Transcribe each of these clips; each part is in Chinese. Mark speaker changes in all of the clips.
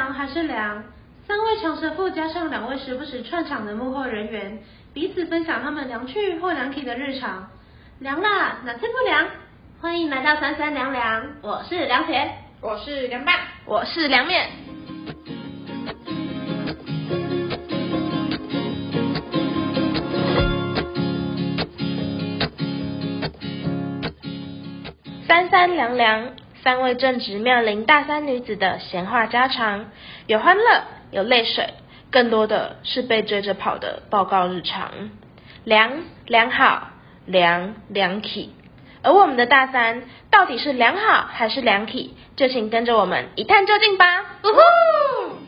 Speaker 1: 凉还是凉？三位强舌妇加上两位时不时串场的幕后人员，彼此分享他们凉去或凉体的日常。凉啦，哪次不凉？欢迎来到三三凉凉，我是凉甜，
Speaker 2: 我是凉拌，
Speaker 3: 我是凉面。三三凉凉，三位正值妙龄大三女子的闲话家常，有欢乐，有泪水，更多的是被追着跑的报告日常。良良好，良良体。而我们的大三到底是良好还是良体？就请跟着我们一探究竟吧！呜呼！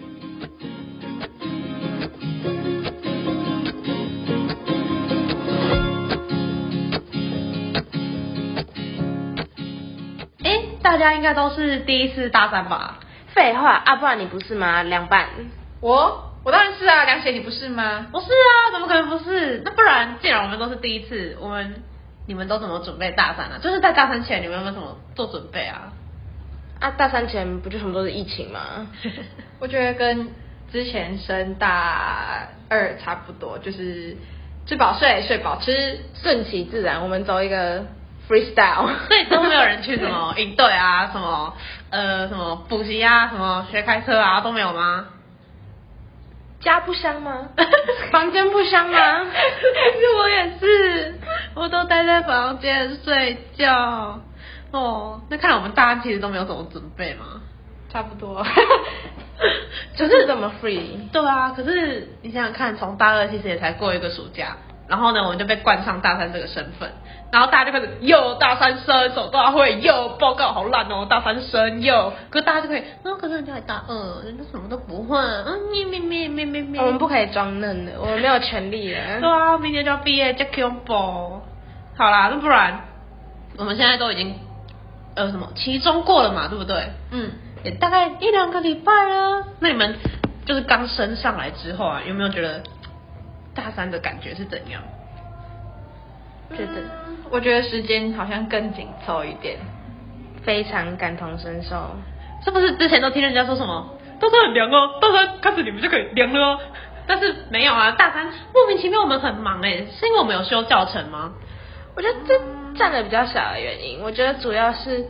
Speaker 1: 大家应该都是第一次大三吧？
Speaker 3: 废话啊，不然你不是吗？凉拌。
Speaker 2: 我我当然是啊，凉姐你不是吗？
Speaker 1: 不是啊，怎么可能不是？那不然，既然我们都是第一次，我们你们都怎么准备大三啊？就是在大三前，你们有没有什么做准备啊？
Speaker 3: 啊，大三前不就什么都是疫情吗？
Speaker 2: 我觉得跟之前升大二差不多，就是吃饱睡，睡饱吃。
Speaker 3: 顺其自然，我们走一个 freestyle。
Speaker 1: 所以都没有人去什么营队啊，什么呃什么补习啊，什么学开车啊都没有吗？
Speaker 3: 家不香吗？房间不香吗？
Speaker 1: 是我也是，我都待在房间睡觉。哦，那看来我们大家其实都没有什么准备嘛。
Speaker 2: 差不多，
Speaker 3: 就是这么 free。
Speaker 1: 对啊，可是你想想看，从大二其实也才过一个暑假，然后呢，我们就被冠上大三这个身份，然后大家就开始又大三生手大会，又报告好烂哦，大三生又，可是大家就可以，那、可是人家还大二，人家什么都不会，嗯，咩咩咩咩咩咩，
Speaker 3: 我们不可以装嫩的，我们没有权利
Speaker 1: 对
Speaker 3: 了。
Speaker 1: 啊，明年就要毕业，就 Q 宝。好啦，那不然我们现在都已经呃什么期中过了嘛，对不对？
Speaker 2: 嗯，
Speaker 1: 也大概一两个礼拜了。那你们就是刚升上来之后啊，有没有觉得大三的感觉是怎样？
Speaker 3: 觉得
Speaker 2: 我觉得时间好像更紧凑一点。
Speaker 3: 非常感同身受。
Speaker 1: 是不是之前都听人家说什么大三很凉哦，大三开始你们就可以凉了哦？但是没有啊，大三莫名其妙我们很忙哎，是因为我们有修教程吗？
Speaker 3: 我觉得这占的比较小的原因，我觉得主要是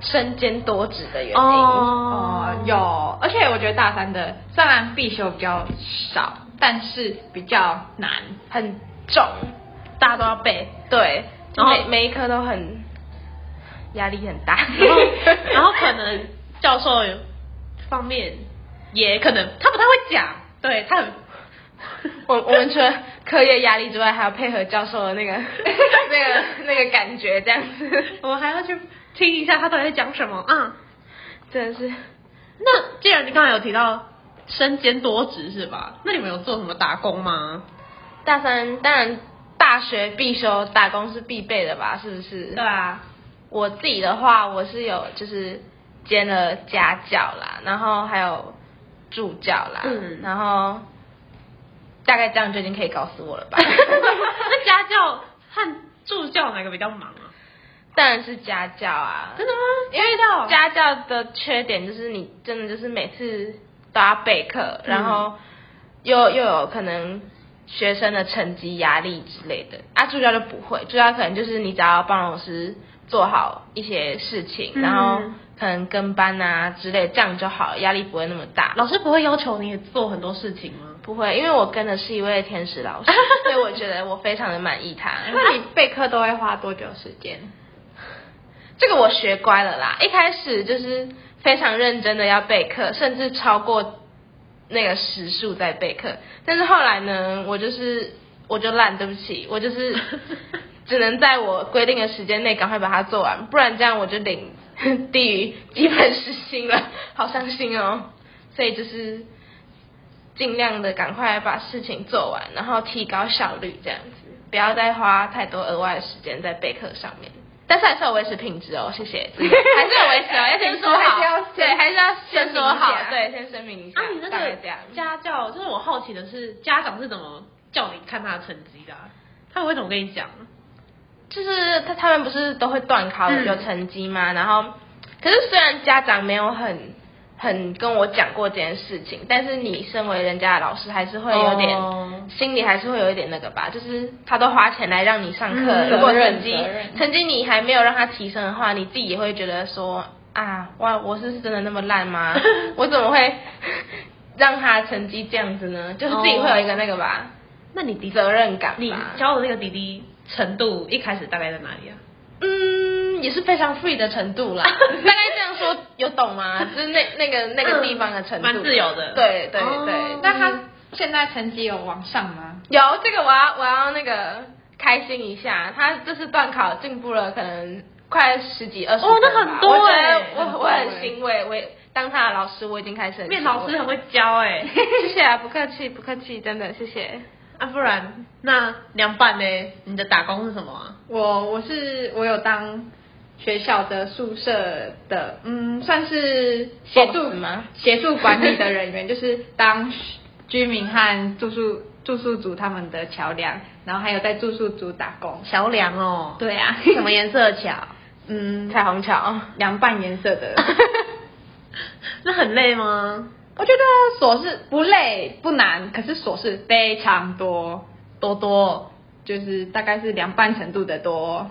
Speaker 3: 身兼多职的原因。
Speaker 2: 哦，有，而且我觉得大三的虽然必修比较少，但是比较难。
Speaker 3: 很重，
Speaker 1: 大家都要背，
Speaker 3: 对，
Speaker 1: 然后
Speaker 3: 每每一科都很压力很大。
Speaker 1: 然后 然后可能教授方面也可能他不太会讲，对他很
Speaker 3: 我我们除了课业压力之外，还要配合教授的那个 那个那个感觉，这样子，
Speaker 1: 我们还要去听一下他到底在讲什么啊。
Speaker 3: 真的是
Speaker 1: 那既然你刚才有提到身兼多职是吧？那你们有做什么打工吗？
Speaker 3: 大三，当然大学必修，打工是必备的吧？是不是？
Speaker 1: 对啊，
Speaker 3: 我自己的话，我是有就是兼了家教啦，然后还有助教啦，
Speaker 1: 嗯
Speaker 3: 然后大概这样就已经可以告诉我了吧？
Speaker 1: 那家教和助教哪个比较忙啊？
Speaker 3: 当然是家教啊，
Speaker 1: 真的吗？
Speaker 3: 因为
Speaker 1: 到
Speaker 3: 家教的缺点就是你真的就是每次都要备课，
Speaker 1: 嗯
Speaker 3: 然后又又有可能学生的成绩压力之类的。啊，助教就不会，助教可能就是你只要帮老师做好一些事情，
Speaker 1: 嗯
Speaker 3: 然后可能跟班啊之类，这样就好了，压力不会那么大。
Speaker 1: 老师不会要求你做很多事情吗？
Speaker 3: 不会，因为我跟的是一位天使老师，所以我觉得我非常的满意他。
Speaker 2: 那你 备课都会花多久时间？
Speaker 3: 这个我学乖了啦，一开始就是非常认真的要备课，甚至超过那个时数在备课。但是后来呢，我就是我就烂，对不起，我就是 只能在我规定的时间内赶快把它做完，不然这样我就领 低于基本时薪了，好伤心哦。所以就是尽量的赶快把事情做完，然后提高效率，这样子，不要再花太多额外的时间在备课上面。但是还是有维持品质哦，谢谢，还是有维持哦，要先说好对，还是要先说好对，先声明一下，
Speaker 1: 啊，你
Speaker 3: 这个。
Speaker 1: 家教，就是我好奇的是，家长是怎么叫你看他的成绩的啊、他们会怎么跟你讲？
Speaker 3: 就是他他们不是都会断考
Speaker 1: 嗯
Speaker 3: 有成绩吗？然后可是虽然家长没有很很跟我讲过这件事情，但是你身为人家的老师，还是会有点、
Speaker 1: 哦
Speaker 3: 心里还是会有一点那个吧，就是他都花钱来让你上课，
Speaker 1: 嗯
Speaker 3: 如果成绩成绩你还没有让他提升的话，你自己也会觉得说啊，哇，我是真的那么烂吗？我怎么会让他成绩这样子呢？就是自己会有一个那个吧，
Speaker 1: 那你的
Speaker 3: 责任感吧。
Speaker 1: 你教的那个弟弟程度一开始大概在哪里啊？
Speaker 3: 嗯，也是非常 free 的程度啦。大概这样说有懂吗？就是那那个那个地方的程度，
Speaker 1: 蛮自由的
Speaker 3: 对对
Speaker 1: 哦
Speaker 3: 对，
Speaker 2: 那他现在成绩有往上吗？
Speaker 3: 有这个我要我要那个开心一下，他这次段考进步了，可能快十几二十
Speaker 1: 哦那很多
Speaker 3: 我觉
Speaker 1: 欸
Speaker 3: 得我我
Speaker 2: 很
Speaker 3: 欣慰，我也当他的老师，我已经开始很
Speaker 1: 面老师很会教哎、
Speaker 3: 谢谢啊，不客气不客气，真的谢谢。
Speaker 1: 啊，不然那凉拌呢？你的打工是什么啊？
Speaker 2: 我我是我有当学校的宿舍的，嗯，算是协助
Speaker 3: Boss 吗
Speaker 2: 协助管理的人员，就是当居民和住宿住宿组他们的桥梁，然后还有在住宿组打工。
Speaker 1: 桥梁哦，
Speaker 2: 对啊，
Speaker 1: 什么颜色的桥？
Speaker 2: 嗯，
Speaker 3: 彩虹桥，
Speaker 2: 凉拌颜色的。
Speaker 1: 那很累吗？
Speaker 2: 我觉得琐事不累不难，可是琐事非常多，
Speaker 1: 多多，
Speaker 2: 就是大概是凉拌程度的多。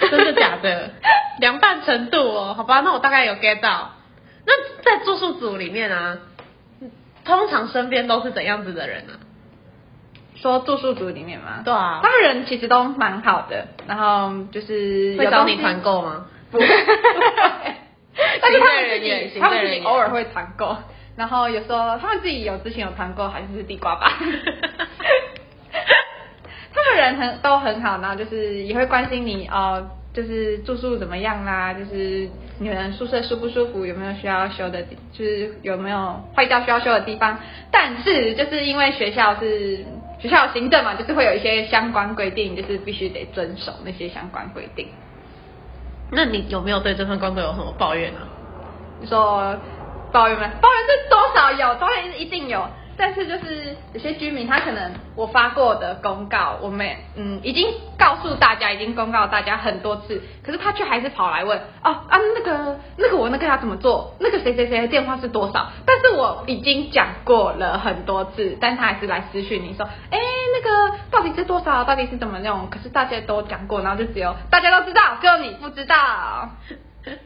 Speaker 1: 真的假的？凉拌程度哦，好吧，那我大概有 get 到。那在住宿组里面啊，通常身边都是怎样子的人啊？
Speaker 2: 说住宿组里面吗？
Speaker 1: 对啊
Speaker 2: 他们人其实都蛮好的，然后就是
Speaker 1: 会找你团购吗？
Speaker 2: 不会，但是他们自己他们自己偶尔会团购，然后有时候他们自己有之前有团购，还是地瓜吧。他们人很都很好，然后就是也会关心你哦，就是住宿怎么样啦，就是你们宿舍舒不舒服，有没有需要修的地，就是有没有坏掉需要修的地方。但是就是因为学校是学校有行政嘛，就是会有一些相关规定，就是必须得遵守那些相关规定。
Speaker 1: 那你有没有对这份工作有什么抱怨呢、
Speaker 2: 你说抱怨吗？抱怨是多少有，抱怨是一定有。但是就是有些居民，他可能我发过的公告，我们嗯已经告诉大家，已经公告大家很多次，可是他却还是跑来问哦啊那个那个我那个要怎么做？那个谁谁谁的电话是多少？但是我已经讲过了很多次，但他还是来私讯你说，哎那个到底是多少？到底是怎么用？可是大家都讲过，然后就只有大家都知道，只有你不知道。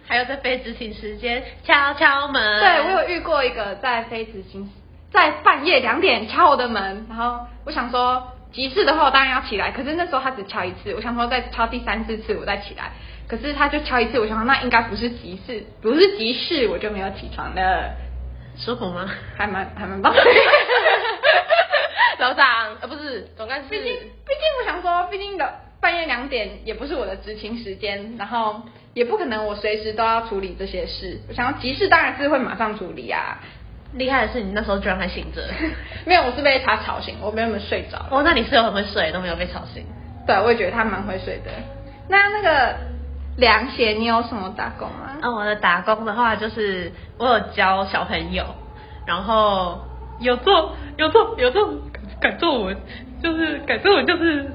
Speaker 1: 还有在非执行时间敲敲门。
Speaker 2: 对，我有遇过一个在非执行，在半夜两点敲我的门，然后我想说急事的话我当然要起来，可是那时候他只敲一次，我想说再敲第三四次我再起来，可是他就敲一次，我想说那应该不是急事，不是急事，我就没有起床了，
Speaker 1: 舒服吗？
Speaker 2: 还蛮还蛮棒的。
Speaker 3: 楼长，呃，不是总干事，
Speaker 2: 毕竟，毕竟我想说，毕竟的半夜两点也不是我的执勤时间，然后也不可能我随时都要处理这些事。我想要急事当然是会马上处理啊。
Speaker 1: 厉害的是你那时候居然还醒着。
Speaker 2: 没有，我是被他吵醒，我没有睡着。
Speaker 1: 哦，那你室友很会睡，都没有被吵醒。
Speaker 2: 对，我也觉得他蛮会睡的。那那个凉鞋，你有什么打工吗？
Speaker 1: 啊，我的打工的话，就是我有教小朋友，然后有做有做有做改作文，就是改作文就是。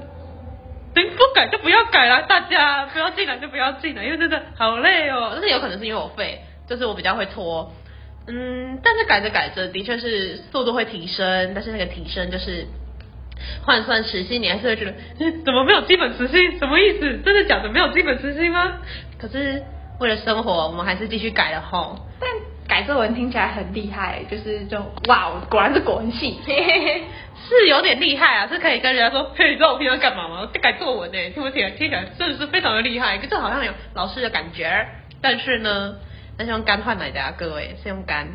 Speaker 1: 能不改就不要改啦，大家不要进来就不要进来，因为真的好累哦。但是有可能是因为我废，就是我比较会拖，嗯，但是改着改着的确是速度会提升，但是那个提升就是换算时薪，你还是会觉得，嗯，怎么没有基本时薪？什么意思？真的假的？没有基本时薪吗？可是为了生活，我们还是继续改了吼。
Speaker 2: 但改作文听起来很厉害，就是就哇，果然是国文系。
Speaker 1: 是有点厉害啊，是可以跟人家说，嘿，你知道我平常干嘛吗？我改作文呢，听不听？听起来真的是非常的厉害，可是好像有老师的感觉。但是呢，那是用肝换来的啊，各位是用肝。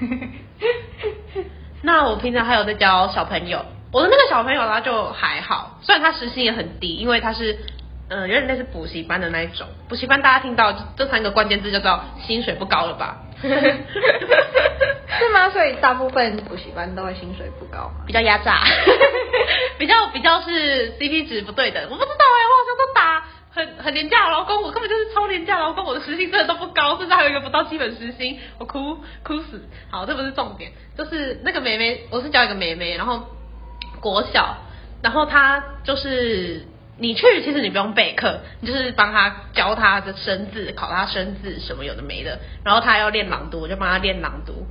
Speaker 1: 那我平常还有在教小朋友，我的那个小朋友他就还好，虽然他时薪也很低，因为他是嗯、呃有点类似补习班的那一种。补习班大家听到这三个关键字就知道薪水不高了吧？
Speaker 2: 是吗？所以大部分补习班都会薪水不高嘛。
Speaker 1: 比较压榨，比较比较是 CP 值不对的。我不知道哎、我好像都打很很廉价的劳工，我根本就是超廉价劳工，我的时薪真的都不高，甚至还有一个不到基本时薪，我哭哭死。好，这不是重点，就是那个妹妹，我是教一个妹妹，然后国小，然后她就是你去其实你不用备课，你就是帮她教她的生字，考她生字什么有的没的，然后她要练朗读，我就帮她练朗读。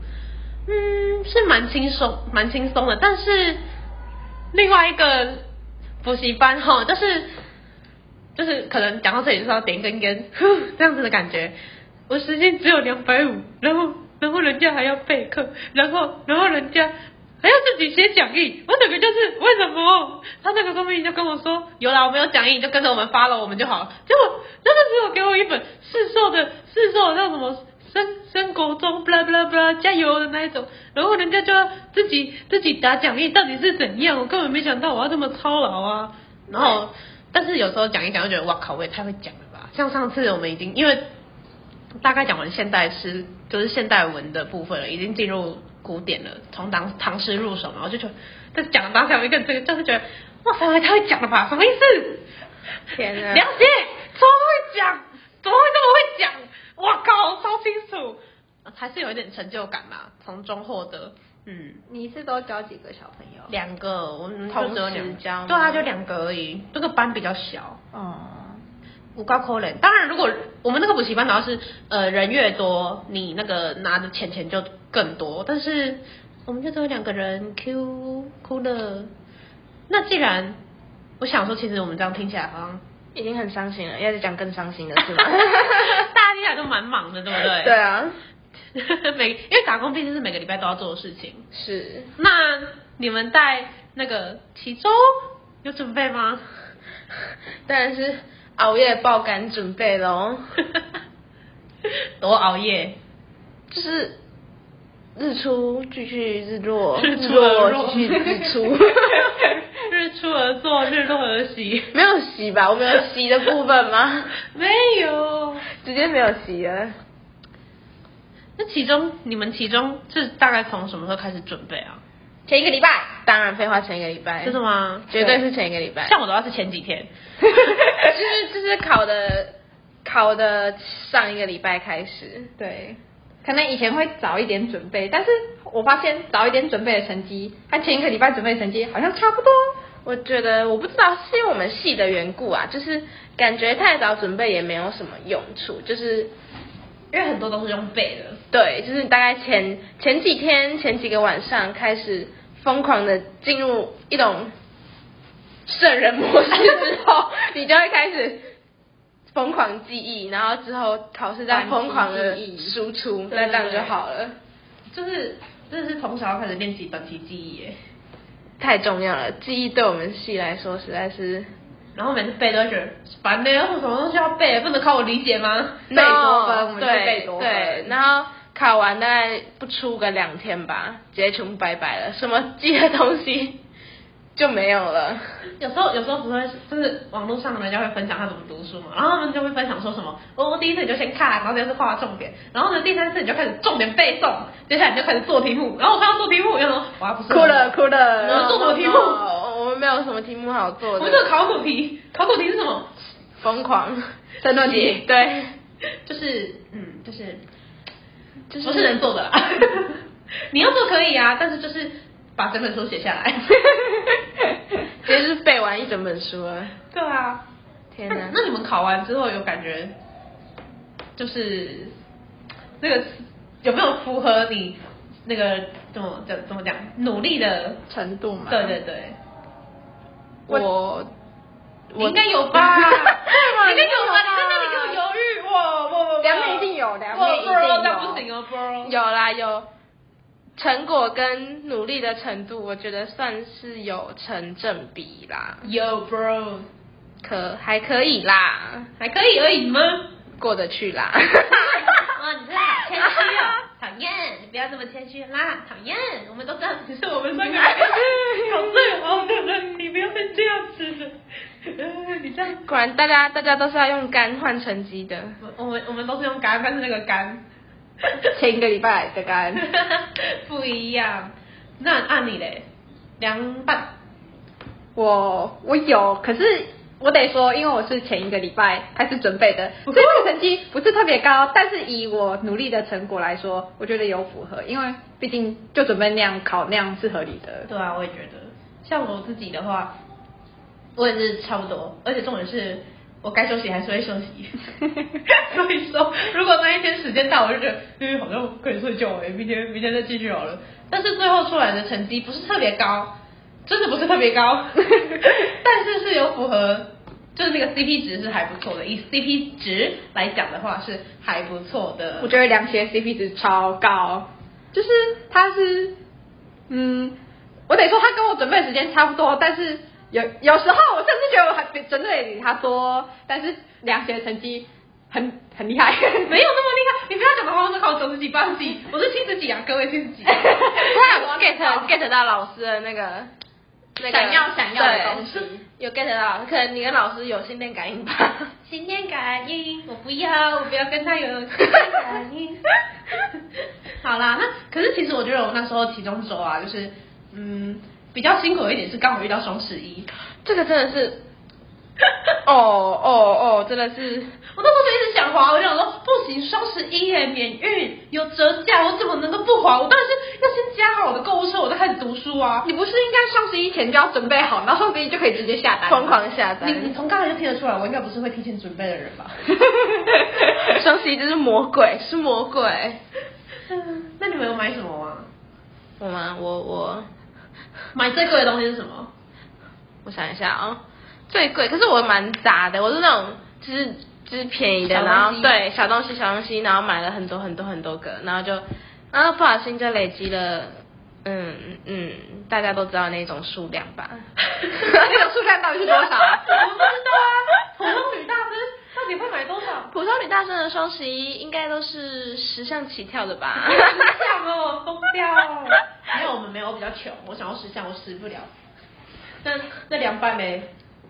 Speaker 1: 嗯，是蛮轻松，蛮轻松的。但是另外一个补习班哈，就是就是可能讲到这里就是要点一根烟，这样子的感觉。我时薪只有两百五，然后然后人家还要备课，然后然后人家还要自己写讲义，我整个就是为什么？他那个公民就跟我说，有啦，我们有讲义，你就跟着我们发了我们就好了。结果真的只有给我一本市售的市售的叫什么生生国中不啦不啦不啦加油的那一种，然后人家就要自己自己打讲义，到底是怎样？我根本没想到我要这么操劳啊。然后，但是有时候讲一讲就觉得，哇靠，我也太会讲了吧。像上次我们已经因为大概讲完现代诗，就是现代文的部分了，已经进入古典了，从唐唐诗入手嘛，我就觉得在讲当下，我一个这个就是觉得，哇塞，我也太会讲了吧，什么意思？
Speaker 3: 天哪
Speaker 1: 了解，超会讲，怎么会这么会讲？哇靠，超清楚，还是有一点成就感嘛，从中获得，嗯。
Speaker 2: 你是都教几个小朋友？
Speaker 1: 两个，我们
Speaker 3: 同时教
Speaker 1: 对啊，就两个而已。这个班比较小，
Speaker 2: 哦，
Speaker 1: 五高扣人。当然，如果我们那个补习班主要是呃人越多，你那个拿的钱钱就更多。但是我们就只有两个人，Q 哭了。那既然我想说，其实我们这样听起来好像
Speaker 3: 已经很伤心了，要再讲更伤心的是吗？
Speaker 1: 大家听起来都蛮忙的，对不对？
Speaker 3: 对啊，
Speaker 1: 每因为打工毕竟是每个礼拜都要做的事情。
Speaker 3: 是。
Speaker 1: 那你们在那个其中有准备吗？
Speaker 3: 当然是熬夜爆肝准备喽，
Speaker 1: 多熬夜，
Speaker 3: 就是日出继续日落，
Speaker 1: 日出而落
Speaker 3: 继续日出。
Speaker 1: 日出而作，日落而息。
Speaker 3: 没有洗吧？我们有洗的部分吗？
Speaker 1: 没有。
Speaker 3: 直接没有洗了。
Speaker 1: 那其中你们其中是大概从什么时候开始准备啊？
Speaker 3: 前一个礼拜，当然废话，前一个礼拜，
Speaker 1: 真的吗？
Speaker 3: 绝对是前一个礼拜。
Speaker 1: 像我的话是前几天。
Speaker 3: 就是就是考的考的上一个礼拜开始，
Speaker 2: 对，可能以前会早一点准备，但是我发现早一点准备的成绩和前一个礼拜准备的成绩好像差不多。
Speaker 3: 我觉得我不知道是因为我们系的缘故啊，就是感觉太早准备也没有什么用处，就是
Speaker 1: 因为很多都是用背的。
Speaker 3: 对，就是大概前前几天前几个晚上开始疯狂的进入一种圣人模式之后，你就会开始疯狂记忆，然后之后考试再疯狂的输出，那这样就好了。
Speaker 1: 就是真的是从小开始练习短期记忆耶，
Speaker 3: 太重要了，记忆对我们系来说实在是
Speaker 1: 然后每次背都会觉得烦的，有什么东西要背，不能靠我理解吗？
Speaker 2: 背多分我们就
Speaker 3: 对
Speaker 2: 背多分
Speaker 3: 对，然后考完大概不出个两天吧，直接全部拜拜了，什么记的东西就没有了。
Speaker 1: 有时候有时候不会，就是网络上人家会分享他怎么读书嘛，然后他们就会分享说什么，哦，我第一次你就先看，然后第二次画重点，然后呢第三次你就开始重点背诵，接下来你就开始做题目，然后我看到做题目，我就说，哇，不是
Speaker 2: 哭了哭
Speaker 1: 我
Speaker 2: 了，
Speaker 1: 们做什么题目
Speaker 3: 们没有什么题目好做的
Speaker 1: 我们，这个考古题，考古题是什么？
Speaker 3: 疯狂
Speaker 2: 申论题
Speaker 3: 对，
Speaker 1: 就是嗯，就是
Speaker 3: 就是
Speaker 1: 不是人做的啦，你要做可以啊，但是就是把整本书写下来。
Speaker 3: 直接是背完一整本书了。
Speaker 1: 对啊，
Speaker 3: 天哪！
Speaker 1: 那你们考完之后有感觉，就是那个有没有符合你那个怎么怎怎么讲努力的？
Speaker 2: 程度嘛。
Speaker 1: 对对对，
Speaker 3: 我
Speaker 1: 我应该有吧？应该有吧？
Speaker 2: 你
Speaker 1: 那里给我犹豫，我我我！
Speaker 2: 两面一定有两面一定有
Speaker 1: 那不行哦，bro。
Speaker 3: 有啦有成果跟努力的程度，我觉得算是有成正比啦，
Speaker 1: 有 bro，
Speaker 3: 可还可以啦，
Speaker 1: 还可以而已吗？
Speaker 3: 过得去啦。
Speaker 1: 哇，你真的好谦虚哦，讨厌，你不要这么谦虚啦，讨厌，我们都知道只是我们三个人考最好的人，你不要再这样子了，呃你这样，
Speaker 3: 果然大家大家都是要用肝换成绩的，
Speaker 1: 我们我们都是用肝，但是那个肝
Speaker 2: 前一个礼拜的肝，
Speaker 1: 不一样。那按你嘞，凉拌，
Speaker 2: 我我有，可是我得说，因为我是前一个礼拜开始准备的，所以这个成绩不是特别高，但是以我努力的成果来说，我觉得有符合，因为毕竟就准备那样考那样是合理的。
Speaker 1: 对啊，我也觉得，像我自己的话，我也是差不多，而且重点是我该休息还是会休息。所以说，如果那一天时间到，我就觉得，嗯，好像可以睡觉哎，明天明天再继续好了。但是最后出来的成绩不是特别高，真的不是特别高，但是是有符合，就是那个 CP 值是还不错的。以 CP 值来讲的话，是还不错的。
Speaker 2: 我觉得凉鞋 CP 值超高，就是他是，嗯，我得说他跟我准备的时间差不多，但是有有时候我甚至觉得我还比准备比他多，但是凉鞋成绩很很厉害，
Speaker 1: 没有那么厉害，你不要讲的话，我是考九十几、八十几，我是七十几啊，各位七十几。
Speaker 3: 他有 get get 到老师的那个那个
Speaker 2: 想要想要的东西
Speaker 3: 有 get 到，可能你跟老师有心电感应吧。
Speaker 1: 心电感应，我不要，我不要跟他有心电感应。好啦，那可是其实我觉得我那时候其中周啊，就是嗯比较辛苦的一点是刚好遇到双十一，
Speaker 3: 这个真的是，哦哦哦，真的是，
Speaker 1: 我那时候就一直想滑，我就想说不行，双十一耶，免运有折价，我怎么能够不滑？我当然是要先加好我的购物车，我再开始读书啊。
Speaker 2: 你不是应该双十一前就要准备好，然后双十一就可以直接下单吗？
Speaker 3: 疯狂下单
Speaker 1: 你。你从刚才就听得出来，我应该不是会提前准备的人吧？
Speaker 3: 双十一就是魔鬼，是魔鬼。
Speaker 1: 嗯那你们有买什么吗？
Speaker 3: 我吗？我我
Speaker 1: 买最贵的东西是什么？
Speaker 3: 我想一下啊、最贵，可是我蛮杂的，我是那种就是就是便宜的，然后对小东西小东西，然后买了很多很多很多个，然后就然后不小心就累积了，嗯嗯，大家都知道那种数量吧。
Speaker 2: 那个数量到底是多少？
Speaker 1: 我不知道啊，普通女大生到底会买多少？
Speaker 3: 普通女大生的双十一应该都是十项起跳的吧？
Speaker 1: 十项哦，疯掉！没有，我们没有，我比较穷，我想要十项，我十不了。那那凉拌呢？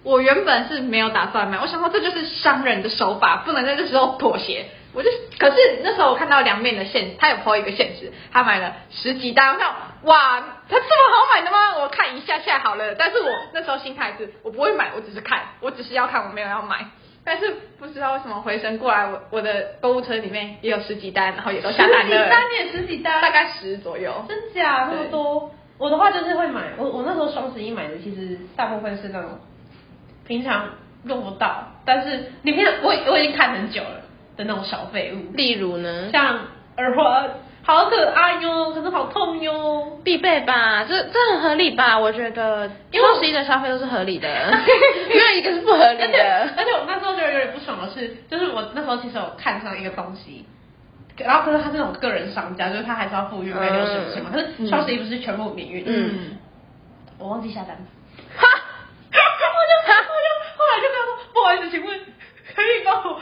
Speaker 2: 我原本是没有打算买，我想说这就是商人的手法，不能在这时候妥协。我就可是那时候我看到凉面的限，他有 po 一个现实，他买了十几单，我想哇，他这么好买的吗？我看一下下好了。但是我那时候心态是我不会买，我只是看，我只是要看，我没有要买。但是不知道为什么回神过来，我我的购物车里面也有十几单，然后也都下单了，
Speaker 1: 十几单也十几单
Speaker 2: 大概十左右。
Speaker 1: 真假那么多？我的话就是会买，我我那时候双十一买的，其实大部分是那种平常用不到，但是里面我我已经看很久了的那种小废物，
Speaker 3: 例如呢？
Speaker 1: 像耳环，好可爱哟，可是好痛哟。
Speaker 3: 必备吧，这这很合理吧？我觉得
Speaker 1: 因为
Speaker 3: 双十一的消费都是合理的，没有一个是不合理
Speaker 1: 而且
Speaker 3: 的。
Speaker 1: 而且我那时候就有点不爽的是，就是我那时候其实有看上一个东西，然后可是他是那种个人商家，就是他还是要付运费六十五千嘛，可是双十一不是全部免运，
Speaker 3: 嗯，
Speaker 1: 我忘记下单了，哈，我就我就后来就跟他说，不好意思，请问可以帮我，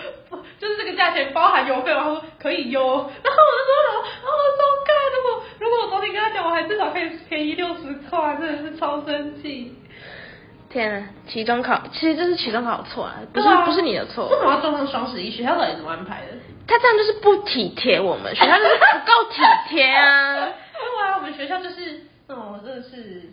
Speaker 1: 就是这个价钱包含邮费吗？他说可以邮，然后我就说，哦，糟糕，如果如果我早点跟他讲，我还至少可以便宜六十块，真的是超生气。
Speaker 3: 天啊，期中考，其实这是期中考错啊，不是、不是你的错
Speaker 1: 为。什么要撞上双十一？学校到底怎么安排的？
Speaker 3: 他这样就是不体贴我们，学校就是不够体贴啊。
Speaker 1: 对啊，我们学校就是，哦，真的是，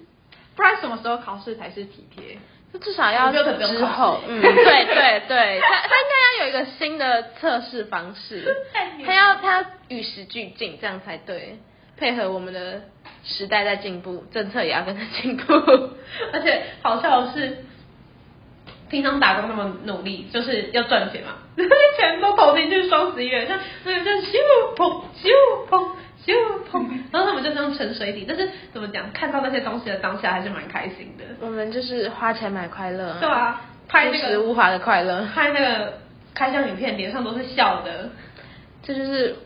Speaker 2: 不然什么时候考试才是体贴？
Speaker 3: 就至少要之后，嗯，对对对，他他应该要有一个新的测试方式，他要他要与时俱进，这样才对，配合我们的时代在进步，政策也要跟着进步。
Speaker 1: 而且好笑的是，平常打工那么努力，就是要赚钱嘛，钱都投进去双十一了，像那个叫咻砰咻砰咻砰，然后他们就这样沉水底。但是怎么讲，看到那些东西的当下还是蛮开心的，
Speaker 3: 我们就是花钱买快乐，
Speaker 1: 对啊，拍那个
Speaker 3: 朴实无华的快乐，
Speaker 1: 拍那个开箱影片，脸上都是笑的。
Speaker 3: 这就是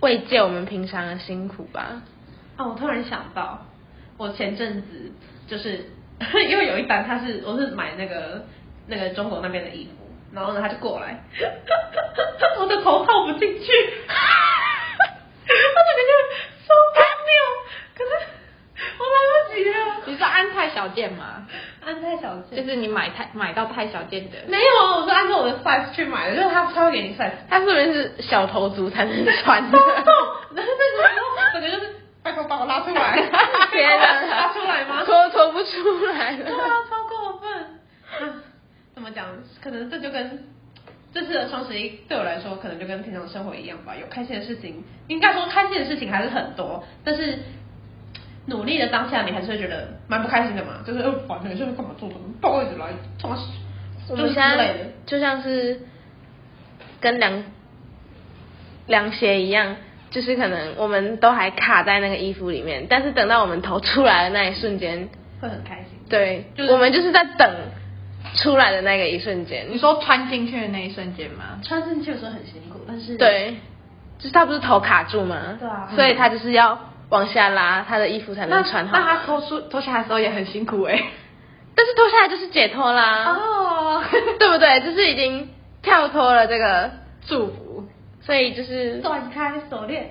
Speaker 3: 慰藉我们平常的辛苦吧。
Speaker 1: 哦，我突然想到，我前阵子就是 因为有一单，他是我是买那个那个中国那边的衣服，然后呢他就过来，我的头套不进去，我整个就超荒谬，可是我来不及了。
Speaker 2: 你是安泰小件吗？
Speaker 1: 安泰小
Speaker 2: 就是你买太买到太小件的，
Speaker 1: 没有啊，我是按照我的 size 去买的，就是他他会给你 size。
Speaker 3: 他是不是小头族才能穿的？
Speaker 1: 然后那个时候整个就是拜托把我拉出来，
Speaker 3: 天哪，
Speaker 1: 拉出来吗？
Speaker 3: 拖拖不出来了。
Speaker 1: 对啊，超过分。啊，怎么讲？可能这就跟这次的双十一对我来说，可能就跟平常生活一样吧。有开心的事情，应该说开心的事情还是很多，但是努力的当下，你还是会觉得蛮不开心的嘛，就是呃，完了，现在干嘛做什么，抱一直来，冲啊，就是之类的。
Speaker 3: 就像是跟凉凉鞋一样，就是可能我们都还卡在那个衣服里面，但是等到我们头出来的那一瞬间，
Speaker 1: 会很开心。
Speaker 3: 对，
Speaker 1: 就是
Speaker 3: 我们就是在等出来的那个一瞬间
Speaker 2: 你。说穿进去的那一瞬间吗？
Speaker 1: 穿进去的时候很辛苦，但是，
Speaker 3: 对，就是他不是头卡住吗？
Speaker 1: 对啊
Speaker 3: 所以他就是要往下拉，他的衣服才能穿好。
Speaker 2: 那他脱出脱下来的时候也很辛苦哎、
Speaker 3: 但是脱下来就是解脱啦，
Speaker 2: 哦，
Speaker 3: 对不对？就是已经跳脱了这个，
Speaker 2: 祝福。
Speaker 3: 所以就是
Speaker 1: 断开锁链。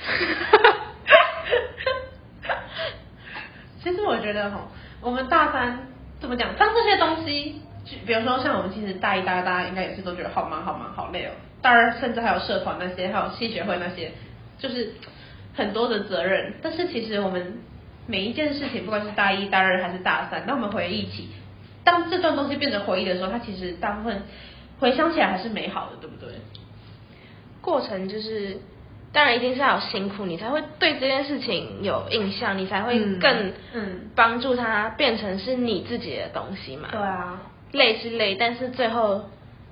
Speaker 1: 其实我觉得哈，我们大三怎么讲？当这些东西，就比如说像我们其实大一、大二，大家应该也是都觉得好忙、好忙、好累哦。大二甚至还有社团那些，还有系学会那些，就是很多的责任。但是其实我们每一件事情，不管是大一、大二还是大三，当我们回忆起，当这段东西变成回忆的时候，它其实大部分回想起来还是美好的，对不对？
Speaker 3: 过程就是，当然一定是要有辛苦，你才会对这件事情有印象，你才会
Speaker 2: 嗯
Speaker 3: 更
Speaker 1: 嗯
Speaker 3: 帮助它变成是你自己的东西嘛。
Speaker 1: 对啊，
Speaker 3: 累是累，但是最后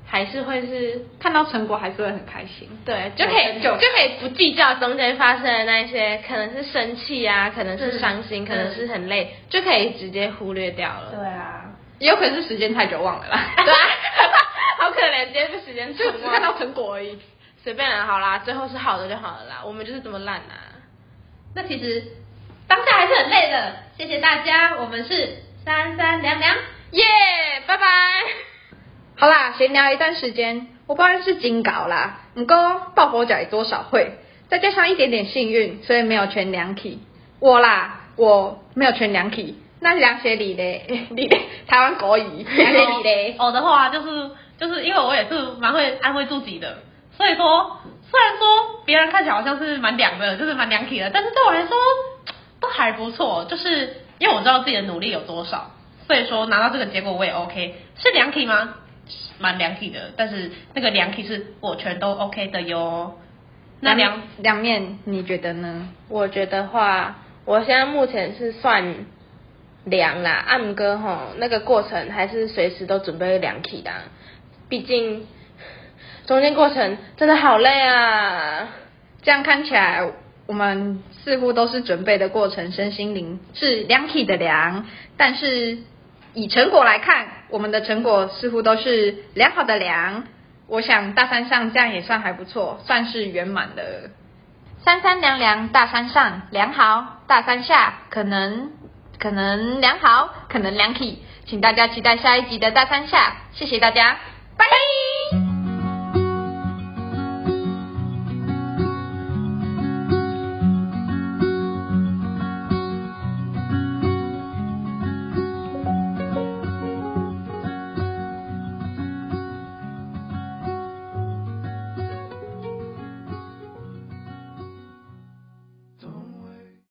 Speaker 3: 还是会是
Speaker 2: 看到成果还是会很开心。
Speaker 3: 对，就可以就
Speaker 2: 就
Speaker 3: 可以不计较中间发生的那一些，可能是生气啊，可能是伤心，
Speaker 1: 嗯
Speaker 3: 可能是很累，就可以直接忽略掉了。
Speaker 1: 对啊。
Speaker 2: 也有可能是时间太久忘了啦。
Speaker 3: 对啊，好可怜，今天被时间
Speaker 2: 就只看到成果而已。
Speaker 3: 随便啦，好啦，最后是好的就好了啦，我们就是这么烂啊。
Speaker 1: 那其实当下还是很累的。谢谢大家，我们是三三两两。
Speaker 3: 耶、拜拜。
Speaker 2: 好啦，闲聊一段时间，我不然是金稿啦，不过抱佛脚也多少会，再加上一点点幸运，所以没有全两体。我啦，我没有全两体。那凉鞋里嘞，你嘞，台湾国语，凉鞋里嘞。
Speaker 1: 我的话就是就是因为我也是蛮会安慰自己的，所以说虽然说别人看起来好像是蛮凉的，就是蛮凉体的，但是对我来说都还不错，就是因为我知道自己的努力有多少，所以说拿到这个结果我也 OK。是凉体吗？蛮凉体的，但是那个凉体是我全都 OK 的哟。那凉
Speaker 2: 凉面，你觉得呢？
Speaker 3: 我觉得话，我现在目前是算凉啦，暗哥吼那个过程还是随时都准备凉体的啊，毕竟中间过程真的好累啊。
Speaker 2: 这样看起来，我们似乎都是准备的过程，身心灵是两体的良，但是以成果来看，我们的成果似乎都是良好的良。我想大山上这样也算还不错，算是圆满的。三三两两，大山上良好，大山下可能可能良好，可能凉体，请大家期待下一集的大山下，谢谢大家，拜拜。